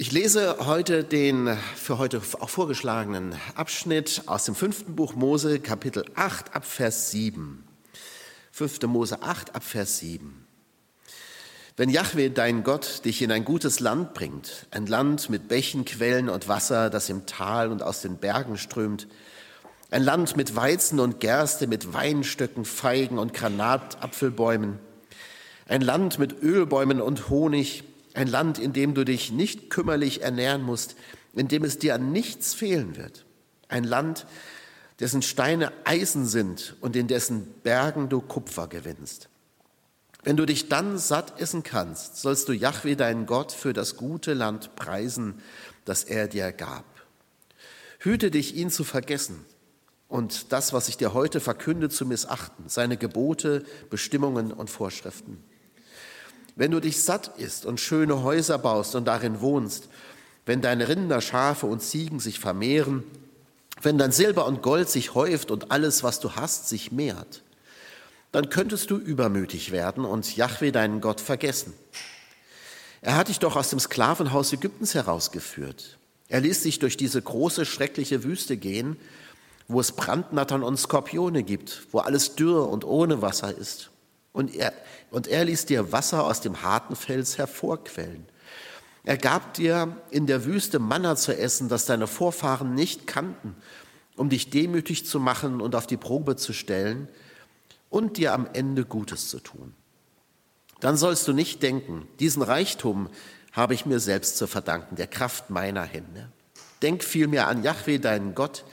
Ich lese heute den für heute auch vorgeschlagenen Abschnitt aus dem fünften Buch Mose, Kapitel 8, ab Vers 7. 5. Mose 8, ab Vers 7. Wenn Yahweh, dein Gott, dich in ein gutes Land bringt, ein Land mit Bächen, Quellen und Wasser, das im Tal und aus den Bergen strömt, ein Land mit Weizen und Gerste, mit Weinstöcken, Feigen und Granatapfelbäumen, ein Land mit Ölbäumen und Honig, ein Land, in dem du dich nicht kümmerlich ernähren musst, in dem es dir an nichts fehlen wird. Ein Land, dessen Steine Eisen sind und in dessen Bergen du Kupfer gewinnst. Wenn du dich dann satt essen kannst, sollst du Yahweh, deinen Gott, für das gute Land preisen, das er dir gab. Hüte dich, ihn zu vergessen und das, was ich dir heute verkünde, zu missachten, seine Gebote, Bestimmungen und Vorschriften. Wenn du dich satt isst und schöne Häuser baust und darin wohnst, wenn deine Rinder, Schafe und Ziegen sich vermehren, wenn dein Silber und Gold sich häuft und alles, was du hast, sich mehrt, dann könntest du übermütig werden und Yahweh deinen Gott vergessen. Er hat dich doch aus dem Sklavenhaus Ägyptens herausgeführt. Er ließ dich durch diese große, schreckliche Wüste gehen, wo es Brandnattern und Skorpione gibt, wo alles dürr und ohne Wasser ist. Und er, und er ließ dir Wasser aus dem harten Fels hervorquellen. Er gab dir in der Wüste Manna zu essen, das deine Vorfahren nicht kannten, um dich demütig zu machen und auf die Probe zu stellen und dir am Ende Gutes zu tun. Dann sollst du nicht denken, diesen Reichtum habe ich mir selbst zu verdanken, der Kraft meiner Hände. Denk vielmehr an Yahweh, deinen Gott,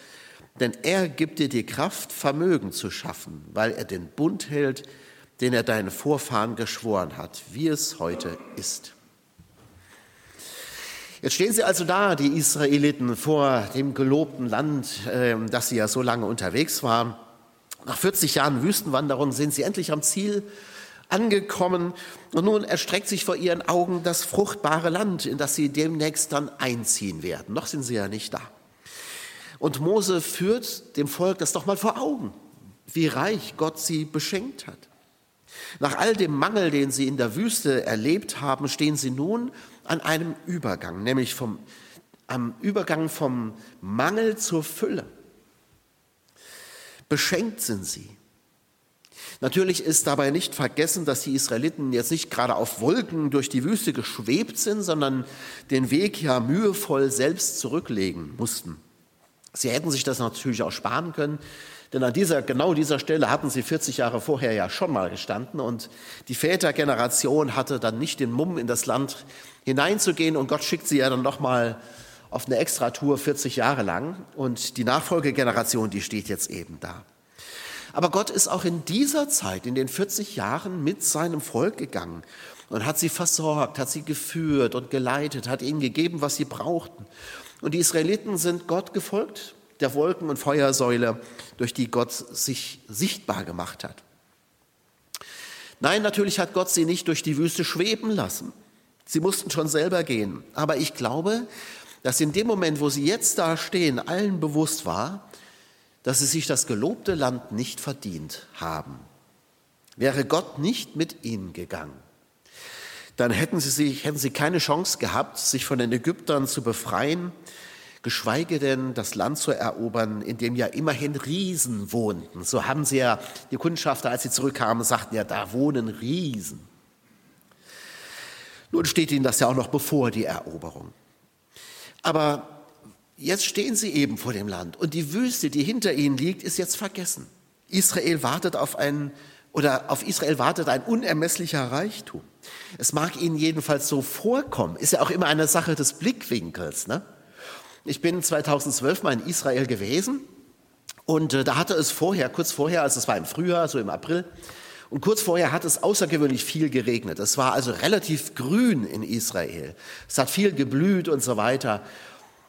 denn er gibt dir die Kraft, Vermögen zu schaffen, weil er den Bund hält, den er deinen Vorfahren geschworen hat, wie es heute ist. Jetzt stehen sie also da, die Israeliten, vor dem gelobten Land, ähm, das sie ja so lange unterwegs waren. Nach 40 Jahren Wüstenwanderung sind sie endlich am Ziel angekommen und nun erstreckt sich vor ihren Augen das fruchtbare Land, in das sie demnächst dann einziehen werden. Noch sind sie ja nicht da. Und Mose führt dem Volk das doch mal vor Augen, wie reich Gott sie beschenkt hat. Nach all dem Mangel, den sie in der Wüste erlebt haben, stehen sie nun an einem Übergang, nämlich vom, am Übergang vom Mangel zur Fülle. Beschenkt sind sie. Natürlich ist dabei nicht vergessen, dass die Israeliten jetzt nicht gerade auf Wolken durch die Wüste geschwebt sind, sondern den Weg ja mühevoll selbst zurücklegen mussten. Sie hätten sich das natürlich auch sparen können, denn an dieser, genau dieser Stelle hatten sie 40 Jahre vorher ja schon mal gestanden und die Vätergeneration hatte dann nicht den Mumm, in das Land hineinzugehen und Gott schickt sie ja dann nochmal auf eine Extratour 40 Jahre lang und die Nachfolgegeneration, die steht jetzt eben da. Aber Gott ist auch in dieser Zeit, in den 40 Jahren mit seinem Volk gegangen und hat sie versorgt, hat sie geführt und geleitet, hat ihnen gegeben, was sie brauchten. Und die Israeliten sind Gott gefolgt der Wolken- und Feuersäule, durch die Gott sich sichtbar gemacht hat. Nein, natürlich hat Gott sie nicht durch die Wüste schweben lassen. Sie mussten schon selber gehen. Aber ich glaube, dass in dem Moment, wo sie jetzt da stehen, allen bewusst war, dass sie sich das gelobte Land nicht verdient haben. Wäre Gott nicht mit ihnen gegangen, dann hätten sie, sich, hätten sie keine Chance gehabt, sich von den Ägyptern zu befreien, geschweige denn das Land zu erobern, in dem ja immerhin Riesen wohnten. So haben sie ja, die Kundschafter, als sie zurückkamen, sagten ja, da wohnen Riesen. Nun steht ihnen das ja auch noch bevor, die Eroberung. Aber jetzt stehen sie eben vor dem Land und die Wüste, die hinter ihnen liegt, ist jetzt vergessen. Israel wartet auf einen oder auf Israel wartet ein unermesslicher Reichtum. Es mag ihnen jedenfalls so vorkommen, ist ja auch immer eine Sache des Blickwinkels. Ne? Ich bin 2012 mal in Israel gewesen und äh, da hatte es vorher, kurz vorher, also es war im Frühjahr, so im April, und kurz vorher hat es außergewöhnlich viel geregnet. Es war also relativ grün in Israel. Es hat viel geblüht und so weiter.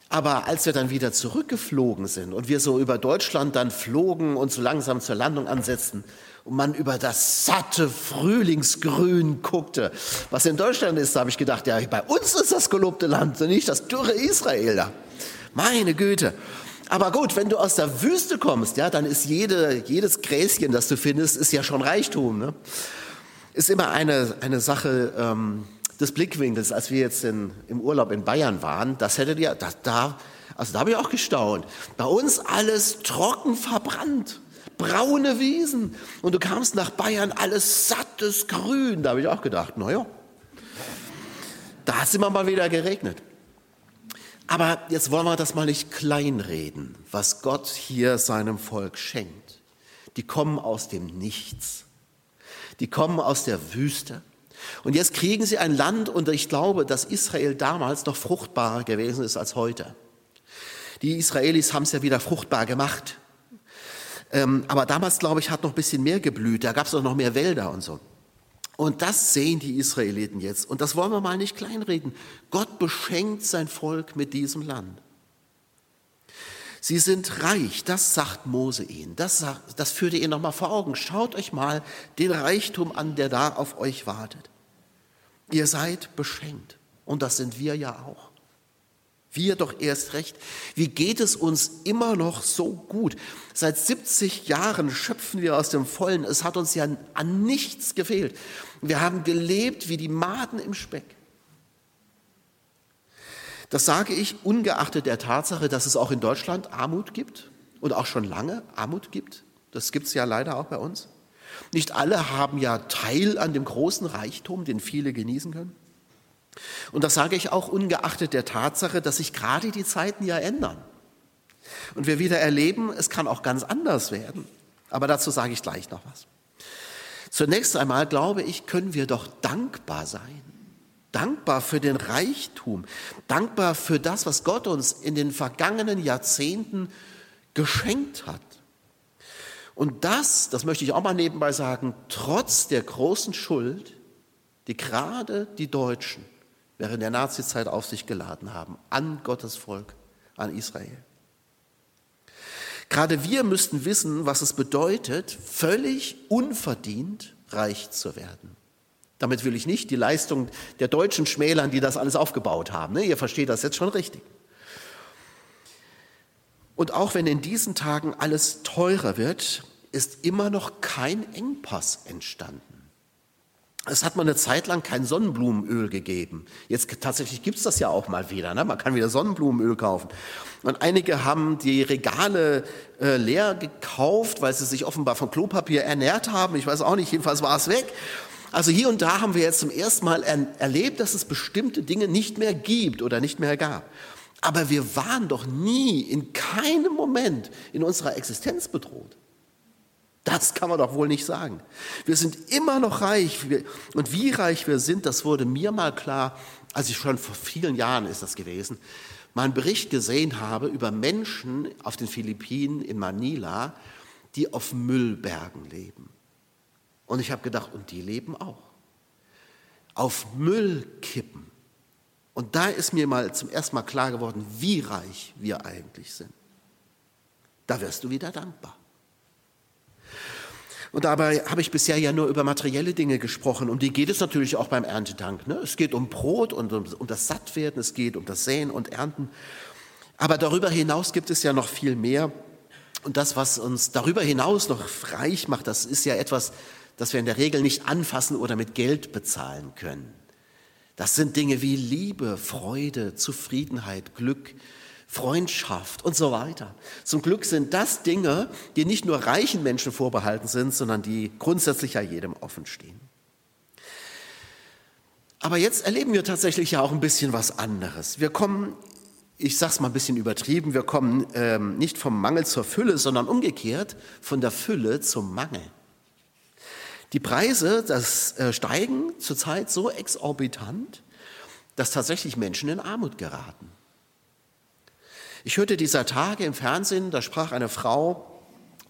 Aber als wir dann wieder zurückgeflogen sind und wir so über Deutschland dann flogen und so langsam zur Landung ansetzten und man über das satte Frühlingsgrün guckte, was in Deutschland ist, da habe ich gedacht, ja, bei uns ist das gelobte Land und nicht das dürre Israel da. Meine Güte. Aber gut, wenn du aus der Wüste kommst, ja, dann ist jede, jedes Gräschen, das du findest, ist ja schon Reichtum. Ne? Ist immer eine, eine Sache ähm, des Blickwinkels, als wir jetzt in, im Urlaub in Bayern waren, das hättet ihr, das, da, also da habe ich auch gestaunt. Bei uns alles trocken verbrannt, braune Wiesen. Und du kamst nach Bayern, alles sattes Grün. Da habe ich auch gedacht, naja, da hat es immer mal wieder geregnet. Aber jetzt wollen wir das mal nicht kleinreden, was Gott hier seinem Volk schenkt. Die kommen aus dem Nichts. Die kommen aus der Wüste. Und jetzt kriegen sie ein Land, und ich glaube, dass Israel damals noch fruchtbarer gewesen ist als heute. Die Israelis haben es ja wieder fruchtbar gemacht. Ähm, aber damals, glaube ich, hat noch ein bisschen mehr geblüht. Da gab es auch noch mehr Wälder und so. Und das sehen die Israeliten jetzt. Und das wollen wir mal nicht kleinreden. Gott beschenkt sein Volk mit diesem Land. Sie sind reich, das sagt Mose ihnen. Das, das führt ihr ihnen nochmal vor Augen. Schaut euch mal den Reichtum an, der da auf euch wartet. Ihr seid beschenkt. Und das sind wir ja auch. Wir doch erst recht. Wie geht es uns immer noch so gut? Seit 70 Jahren schöpfen wir aus dem Vollen. Es hat uns ja an nichts gefehlt. Wir haben gelebt wie die Maden im Speck. Das sage ich ungeachtet der Tatsache, dass es auch in Deutschland Armut gibt und auch schon lange Armut gibt. Das gibt es ja leider auch bei uns. Nicht alle haben ja Teil an dem großen Reichtum, den viele genießen können. Und das sage ich auch ungeachtet der Tatsache, dass sich gerade die Zeiten ja ändern. Und wir wieder erleben, es kann auch ganz anders werden. Aber dazu sage ich gleich noch was. Zunächst einmal, glaube ich, können wir doch dankbar sein. Dankbar für den Reichtum. Dankbar für das, was Gott uns in den vergangenen Jahrzehnten geschenkt hat. Und das, das möchte ich auch mal nebenbei sagen, trotz der großen Schuld, die gerade die Deutschen während der Nazizeit auf sich geladen haben, an Gottes Volk, an Israel. Gerade wir müssten wissen, was es bedeutet, völlig unverdient reich zu werden. Damit will ich nicht die Leistung der Deutschen schmälern, die das alles aufgebaut haben. Ne? Ihr versteht das jetzt schon richtig. Und auch wenn in diesen Tagen alles teurer wird, ist immer noch kein Engpass entstanden. Es hat mal eine Zeit lang kein Sonnenblumenöl gegeben. Jetzt tatsächlich gibt es das ja auch mal wieder. Ne? Man kann wieder Sonnenblumenöl kaufen. Und einige haben die Regale äh, leer gekauft, weil sie sich offenbar von Klopapier ernährt haben. Ich weiß auch nicht, jedenfalls war es weg. Also hier und da haben wir jetzt zum ersten Mal er erlebt, dass es bestimmte Dinge nicht mehr gibt oder nicht mehr gab. Aber wir waren doch nie, in keinem Moment in unserer Existenz bedroht. Das kann man doch wohl nicht sagen. Wir sind immer noch reich. Und wie reich wir sind, das wurde mir mal klar, als ich schon vor vielen Jahren ist das gewesen, mal einen Bericht gesehen habe über Menschen auf den Philippinen in Manila, die auf Müllbergen leben. Und ich habe gedacht, und die leben auch. Auf Müllkippen. Und da ist mir mal zum ersten Mal klar geworden, wie reich wir eigentlich sind. Da wirst du wieder dankbar. Und dabei habe ich bisher ja nur über materielle Dinge gesprochen. Um die geht es natürlich auch beim Erntedank. Ne? Es geht um Brot und um, um das Sattwerden, es geht um das Säen und Ernten. Aber darüber hinaus gibt es ja noch viel mehr. Und das, was uns darüber hinaus noch reich macht, das ist ja etwas, das wir in der Regel nicht anfassen oder mit Geld bezahlen können. Das sind Dinge wie Liebe, Freude, Zufriedenheit, Glück, Freundschaft und so weiter. Zum Glück sind das Dinge, die nicht nur reichen Menschen vorbehalten sind, sondern die grundsätzlich ja jedem offen stehen. Aber jetzt erleben wir tatsächlich ja auch ein bisschen was anderes. Wir kommen, ich sage es mal ein bisschen übertrieben, wir kommen ähm, nicht vom Mangel zur Fülle, sondern umgekehrt von der Fülle zum Mangel. Die Preise das, äh, steigen zurzeit so exorbitant, dass tatsächlich Menschen in Armut geraten. Ich hörte dieser Tage im Fernsehen, da sprach eine Frau,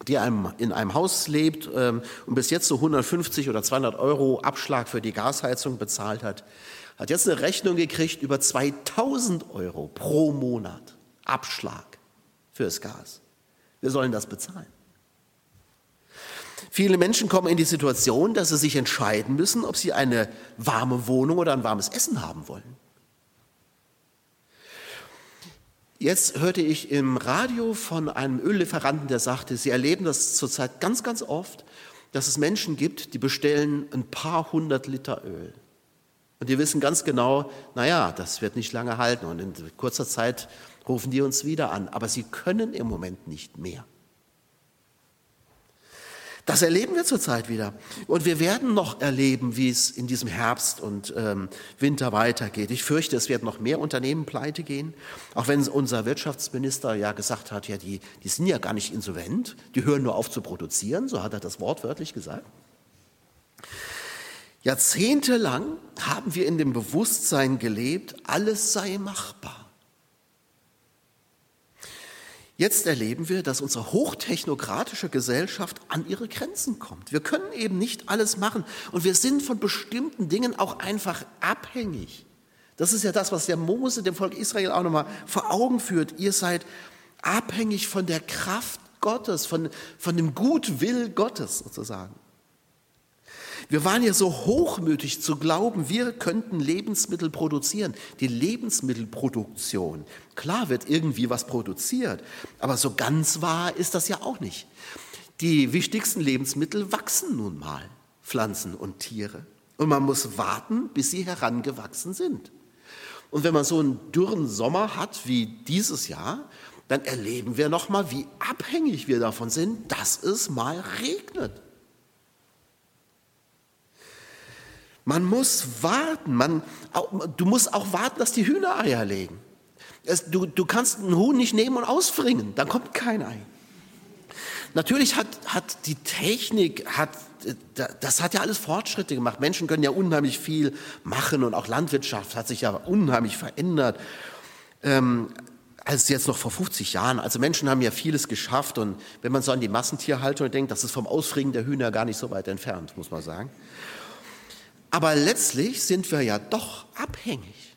die in einem Haus lebt ähm, und bis jetzt so 150 oder 200 Euro Abschlag für die Gasheizung bezahlt hat, hat jetzt eine Rechnung gekriegt über 2000 Euro pro Monat Abschlag fürs Gas. Wir sollen das bezahlen. Viele Menschen kommen in die Situation, dass sie sich entscheiden müssen, ob sie eine warme Wohnung oder ein warmes Essen haben wollen. Jetzt hörte ich im Radio von einem Öllieferanten, der sagte, sie erleben das zurzeit ganz, ganz oft, dass es Menschen gibt, die bestellen ein paar hundert Liter Öl. Und die wissen ganz genau, naja, das wird nicht lange halten und in kurzer Zeit rufen die uns wieder an. Aber sie können im Moment nicht mehr. Das erleben wir zurzeit wieder. Und wir werden noch erleben, wie es in diesem Herbst und ähm, Winter weitergeht. Ich fürchte, es werden noch mehr Unternehmen pleite gehen. Auch wenn unser Wirtschaftsminister ja gesagt hat, ja, die, die sind ja gar nicht insolvent, die hören nur auf zu produzieren, so hat er das wortwörtlich gesagt. Jahrzehntelang haben wir in dem Bewusstsein gelebt, alles sei machbar. Jetzt erleben wir, dass unsere hochtechnokratische Gesellschaft an ihre Grenzen kommt. Wir können eben nicht alles machen und wir sind von bestimmten Dingen auch einfach abhängig. Das ist ja das, was der Mose dem Volk Israel auch nochmal vor Augen führt. Ihr seid abhängig von der Kraft Gottes, von, von dem Gutwill Gottes sozusagen. Wir waren ja so hochmütig zu glauben, wir könnten Lebensmittel produzieren. Die Lebensmittelproduktion, klar wird irgendwie was produziert, aber so ganz wahr ist das ja auch nicht. Die wichtigsten Lebensmittel wachsen nun mal, Pflanzen und Tiere. Und man muss warten, bis sie herangewachsen sind. Und wenn man so einen dürren Sommer hat wie dieses Jahr, dann erleben wir noch mal, wie abhängig wir davon sind, dass es mal regnet. Man muss warten. Man, du musst auch warten, dass die Hühner Eier legen. Es, du, du kannst einen Huhn nicht nehmen und ausfringen, dann kommt kein Ei. Natürlich hat, hat die Technik, hat, das hat ja alles Fortschritte gemacht. Menschen können ja unheimlich viel machen und auch Landwirtschaft hat sich ja unheimlich verändert. Ähm, als jetzt noch vor 50 Jahren. Also Menschen haben ja vieles geschafft und wenn man so an die Massentierhaltung denkt, das ist vom Ausfringen der Hühner gar nicht so weit entfernt, muss man sagen. Aber letztlich sind wir ja doch abhängig.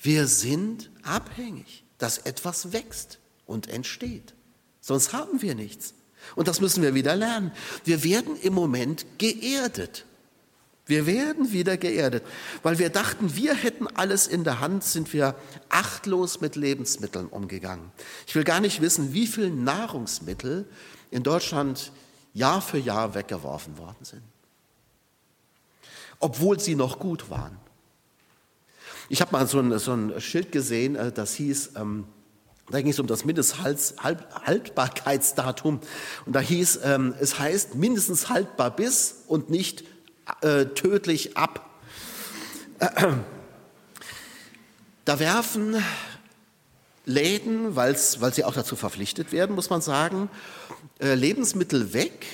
Wir sind abhängig, dass etwas wächst und entsteht. Sonst haben wir nichts. Und das müssen wir wieder lernen. Wir werden im Moment geerdet. Wir werden wieder geerdet. Weil wir dachten, wir hätten alles in der Hand, sind wir achtlos mit Lebensmitteln umgegangen. Ich will gar nicht wissen, wie viele Nahrungsmittel in Deutschland Jahr für Jahr weggeworfen worden sind obwohl sie noch gut waren. Ich habe mal so ein, so ein, Schild gesehen, äh, das hieß, ähm, da ging es um das Mindesthaltbarkeitsdatum. Und da hieß, ähm, es heißt mindestens haltbar bis und nicht äh, tödlich ab. Da werfen Läden, weil sie auch dazu verpflichtet werden, muss man sagen, äh, Lebensmittel weg,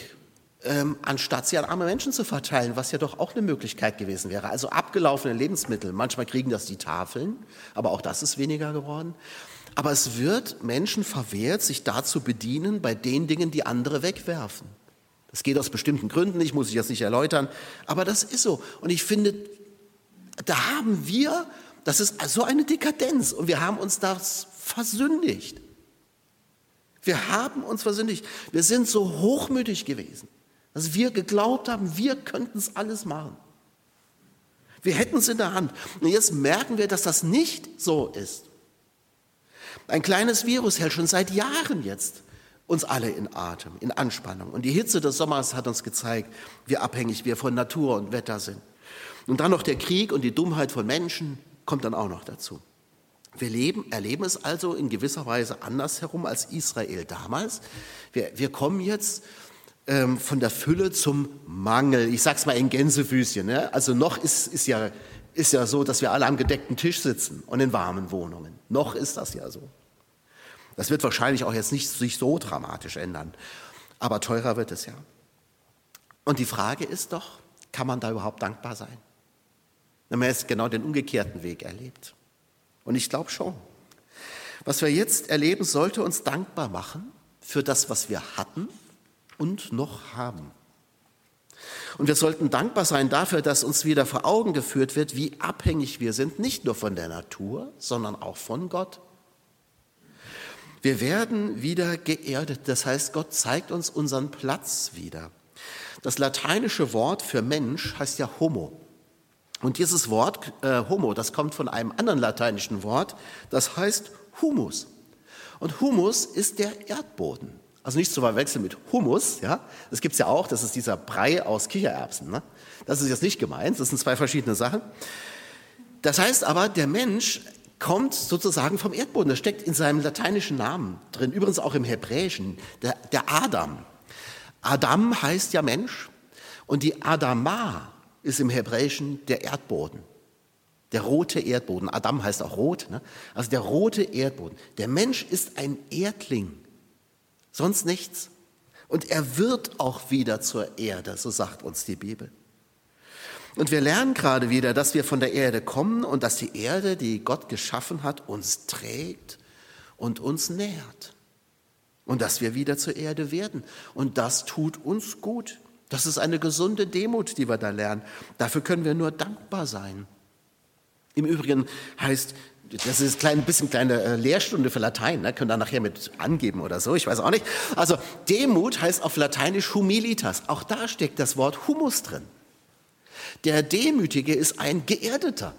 ähm, anstatt sie an arme Menschen zu verteilen, was ja doch auch eine Möglichkeit gewesen wäre. Also abgelaufene Lebensmittel, manchmal kriegen das die Tafeln, aber auch das ist weniger geworden. Aber es wird Menschen verwehrt, sich da zu bedienen bei den Dingen, die andere wegwerfen. Das geht aus bestimmten Gründen nicht, muss ich jetzt nicht erläutern, aber das ist so. Und ich finde, da haben wir, das ist so eine Dekadenz und wir haben uns das versündigt. Wir haben uns versündigt. Wir sind so hochmütig gewesen. Dass wir geglaubt haben, wir könnten es alles machen. Wir hätten es in der Hand. Und jetzt merken wir, dass das nicht so ist. Ein kleines Virus hält schon seit Jahren jetzt uns alle in Atem, in Anspannung. Und die Hitze des Sommers hat uns gezeigt, wie abhängig wir von Natur und Wetter sind. Und dann noch der Krieg und die Dummheit von Menschen kommt dann auch noch dazu. Wir leben, erleben es also in gewisser Weise andersherum als Israel damals. Wir, wir kommen jetzt ähm, von der Fülle zum Mangel. Ich sage es mal in Gänsefüßchen. Ne? Also noch ist, ist, ja, ist ja so, dass wir alle am gedeckten Tisch sitzen und in warmen Wohnungen. Noch ist das ja so. Das wird wahrscheinlich auch jetzt nicht sich so dramatisch ändern. Aber teurer wird es ja. Und die Frage ist doch, kann man da überhaupt dankbar sein? Wenn man jetzt genau den umgekehrten Weg erlebt. Und ich glaube schon. Was wir jetzt erleben, sollte uns dankbar machen für das, was wir hatten und noch haben. Und wir sollten dankbar sein dafür, dass uns wieder vor Augen geführt wird, wie abhängig wir sind, nicht nur von der Natur, sondern auch von Gott. Wir werden wieder geerdet, das heißt, Gott zeigt uns unseren Platz wieder. Das lateinische Wort für Mensch heißt ja Homo. Und dieses Wort äh, Homo, das kommt von einem anderen lateinischen Wort, das heißt Humus. Und Humus ist der Erdboden. Also nicht zu verwechseln mit Hummus, ja. Das gibt's ja auch, das ist dieser Brei aus Kichererbsen. Ne? Das ist jetzt nicht gemeint, das sind zwei verschiedene Sachen. Das heißt aber, der Mensch kommt sozusagen vom Erdboden. Das steckt in seinem lateinischen Namen drin, übrigens auch im Hebräischen, der, der Adam. Adam heißt ja Mensch und die Adama ist im Hebräischen der Erdboden. Der rote Erdboden. Adam heißt auch rot. Ne? Also der rote Erdboden. Der Mensch ist ein Erdling. Sonst nichts. Und er wird auch wieder zur Erde, so sagt uns die Bibel. Und wir lernen gerade wieder, dass wir von der Erde kommen und dass die Erde, die Gott geschaffen hat, uns trägt und uns nährt. Und dass wir wieder zur Erde werden. Und das tut uns gut. Das ist eine gesunde Demut, die wir da lernen. Dafür können wir nur dankbar sein. Im Übrigen heißt, das ist ein bisschen kleine äh, Lehrstunde für Latein, ne? können da nachher mit angeben oder so, ich weiß auch nicht. Also Demut heißt auf Lateinisch humilitas. Auch da steckt das Wort humus drin. Der Demütige ist ein Geerdeter.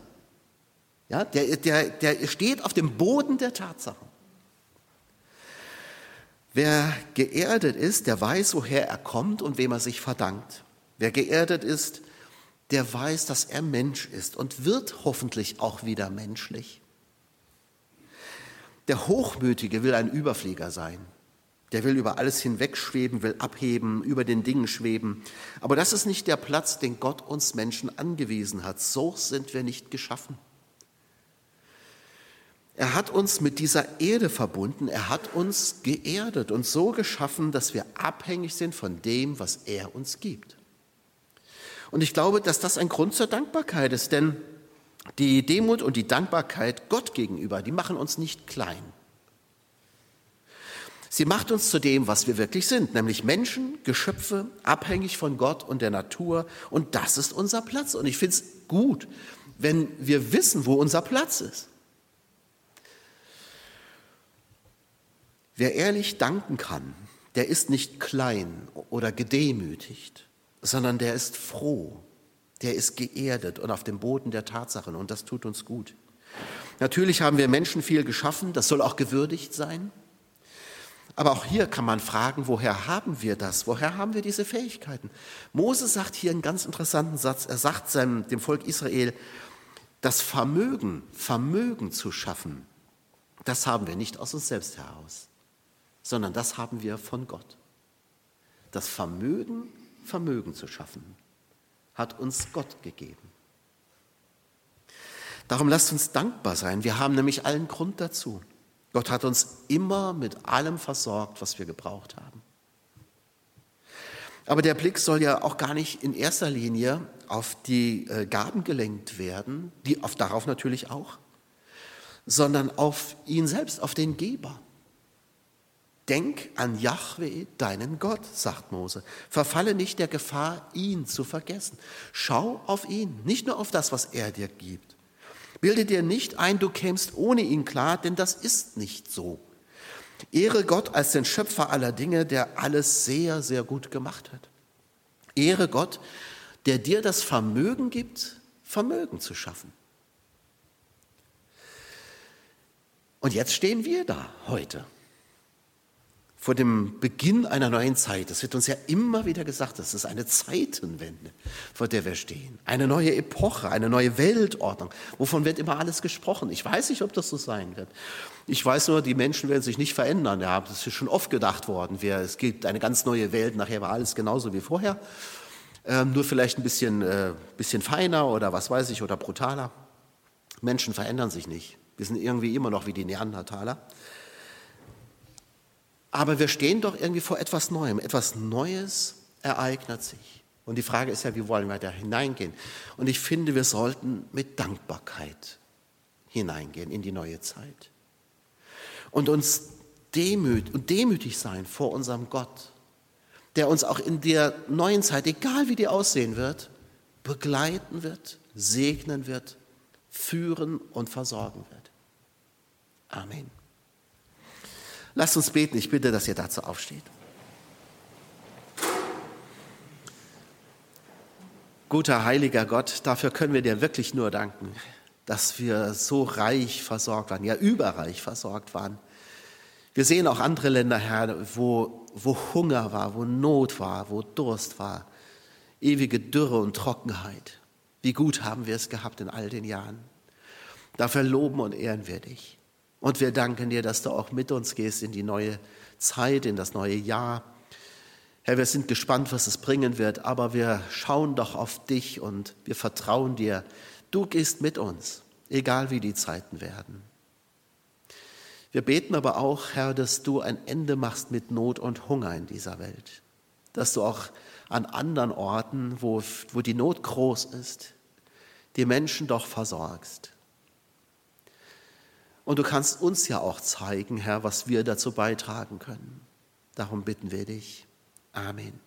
Ja, der, der, der steht auf dem Boden der Tatsachen. Wer geerdet ist, der weiß, woher er kommt und wem er sich verdankt. Wer geerdet ist, der weiß, dass er Mensch ist und wird hoffentlich auch wieder menschlich. Der Hochmütige will ein Überflieger sein. Der will über alles hinwegschweben, will abheben, über den Dingen schweben. Aber das ist nicht der Platz, den Gott uns Menschen angewiesen hat. So sind wir nicht geschaffen. Er hat uns mit dieser Erde verbunden, er hat uns geerdet und so geschaffen, dass wir abhängig sind von dem, was er uns gibt. Und ich glaube, dass das ein Grund zur Dankbarkeit ist, denn die Demut und die Dankbarkeit Gott gegenüber, die machen uns nicht klein. Sie macht uns zu dem, was wir wirklich sind, nämlich Menschen, Geschöpfe, abhängig von Gott und der Natur. Und das ist unser Platz. Und ich finde es gut, wenn wir wissen, wo unser Platz ist. Wer ehrlich danken kann, der ist nicht klein oder gedemütigt, sondern der ist froh, der ist geerdet und auf dem Boden der Tatsachen. Und das tut uns gut. Natürlich haben wir Menschen viel geschaffen, das soll auch gewürdigt sein. Aber auch hier kann man fragen, woher haben wir das? Woher haben wir diese Fähigkeiten? Mose sagt hier einen ganz interessanten Satz. Er sagt seinem, dem Volk Israel, das Vermögen, Vermögen zu schaffen, das haben wir nicht aus uns selbst heraus, sondern das haben wir von Gott. Das Vermögen, Vermögen zu schaffen, hat uns Gott gegeben. Darum lasst uns dankbar sein. Wir haben nämlich allen Grund dazu. Gott hat uns immer mit allem versorgt, was wir gebraucht haben. Aber der Blick soll ja auch gar nicht in erster Linie auf die äh, Gaben gelenkt werden, die auf darauf natürlich auch, sondern auf ihn selbst, auf den Geber. Denk an Yahweh, deinen Gott, sagt Mose. Verfalle nicht der Gefahr, ihn zu vergessen. Schau auf ihn, nicht nur auf das, was er dir gibt. Bilde dir nicht ein, du kämst ohne ihn klar, denn das ist nicht so. Ehre Gott als den Schöpfer aller Dinge, der alles sehr, sehr gut gemacht hat. Ehre Gott, der dir das Vermögen gibt, Vermögen zu schaffen. Und jetzt stehen wir da heute vor dem Beginn einer neuen Zeit. Das wird uns ja immer wieder gesagt, das ist eine Zeitenwende, vor der wir stehen. Eine neue Epoche, eine neue Weltordnung. Wovon wird immer alles gesprochen? Ich weiß nicht, ob das so sein wird. Ich weiß nur, die Menschen werden sich nicht verändern. Ja, das ist schon oft gedacht worden. Es gibt eine ganz neue Welt, nachher war alles genauso wie vorher. Ähm, nur vielleicht ein bisschen, äh, bisschen feiner oder was weiß ich, oder brutaler. Menschen verändern sich nicht. Wir sind irgendwie immer noch wie die Neandertaler. Aber wir stehen doch irgendwie vor etwas Neuem. Etwas Neues ereignet sich. Und die Frage ist ja, wie wollen wir da hineingehen? Und ich finde, wir sollten mit Dankbarkeit hineingehen in die neue Zeit. Und uns demüt und demütig sein vor unserem Gott, der uns auch in der neuen Zeit, egal wie die aussehen wird, begleiten wird, segnen wird, führen und versorgen wird. Amen. Lasst uns beten. Ich bitte, dass ihr dazu aufsteht. Guter, heiliger Gott, dafür können wir dir wirklich nur danken, dass wir so reich versorgt waren, ja überreich versorgt waren. Wir sehen auch andere Länder, Herr, wo, wo Hunger war, wo Not war, wo Durst war, ewige Dürre und Trockenheit. Wie gut haben wir es gehabt in all den Jahren. Dafür loben und ehren wir dich. Und wir danken dir, dass du auch mit uns gehst in die neue Zeit, in das neue Jahr. Herr, wir sind gespannt, was es bringen wird, aber wir schauen doch auf dich und wir vertrauen dir. Du gehst mit uns, egal wie die Zeiten werden. Wir beten aber auch, Herr, dass du ein Ende machst mit Not und Hunger in dieser Welt. Dass du auch an anderen Orten, wo, wo die Not groß ist, die Menschen doch versorgst. Und du kannst uns ja auch zeigen, Herr, was wir dazu beitragen können. Darum bitten wir dich. Amen.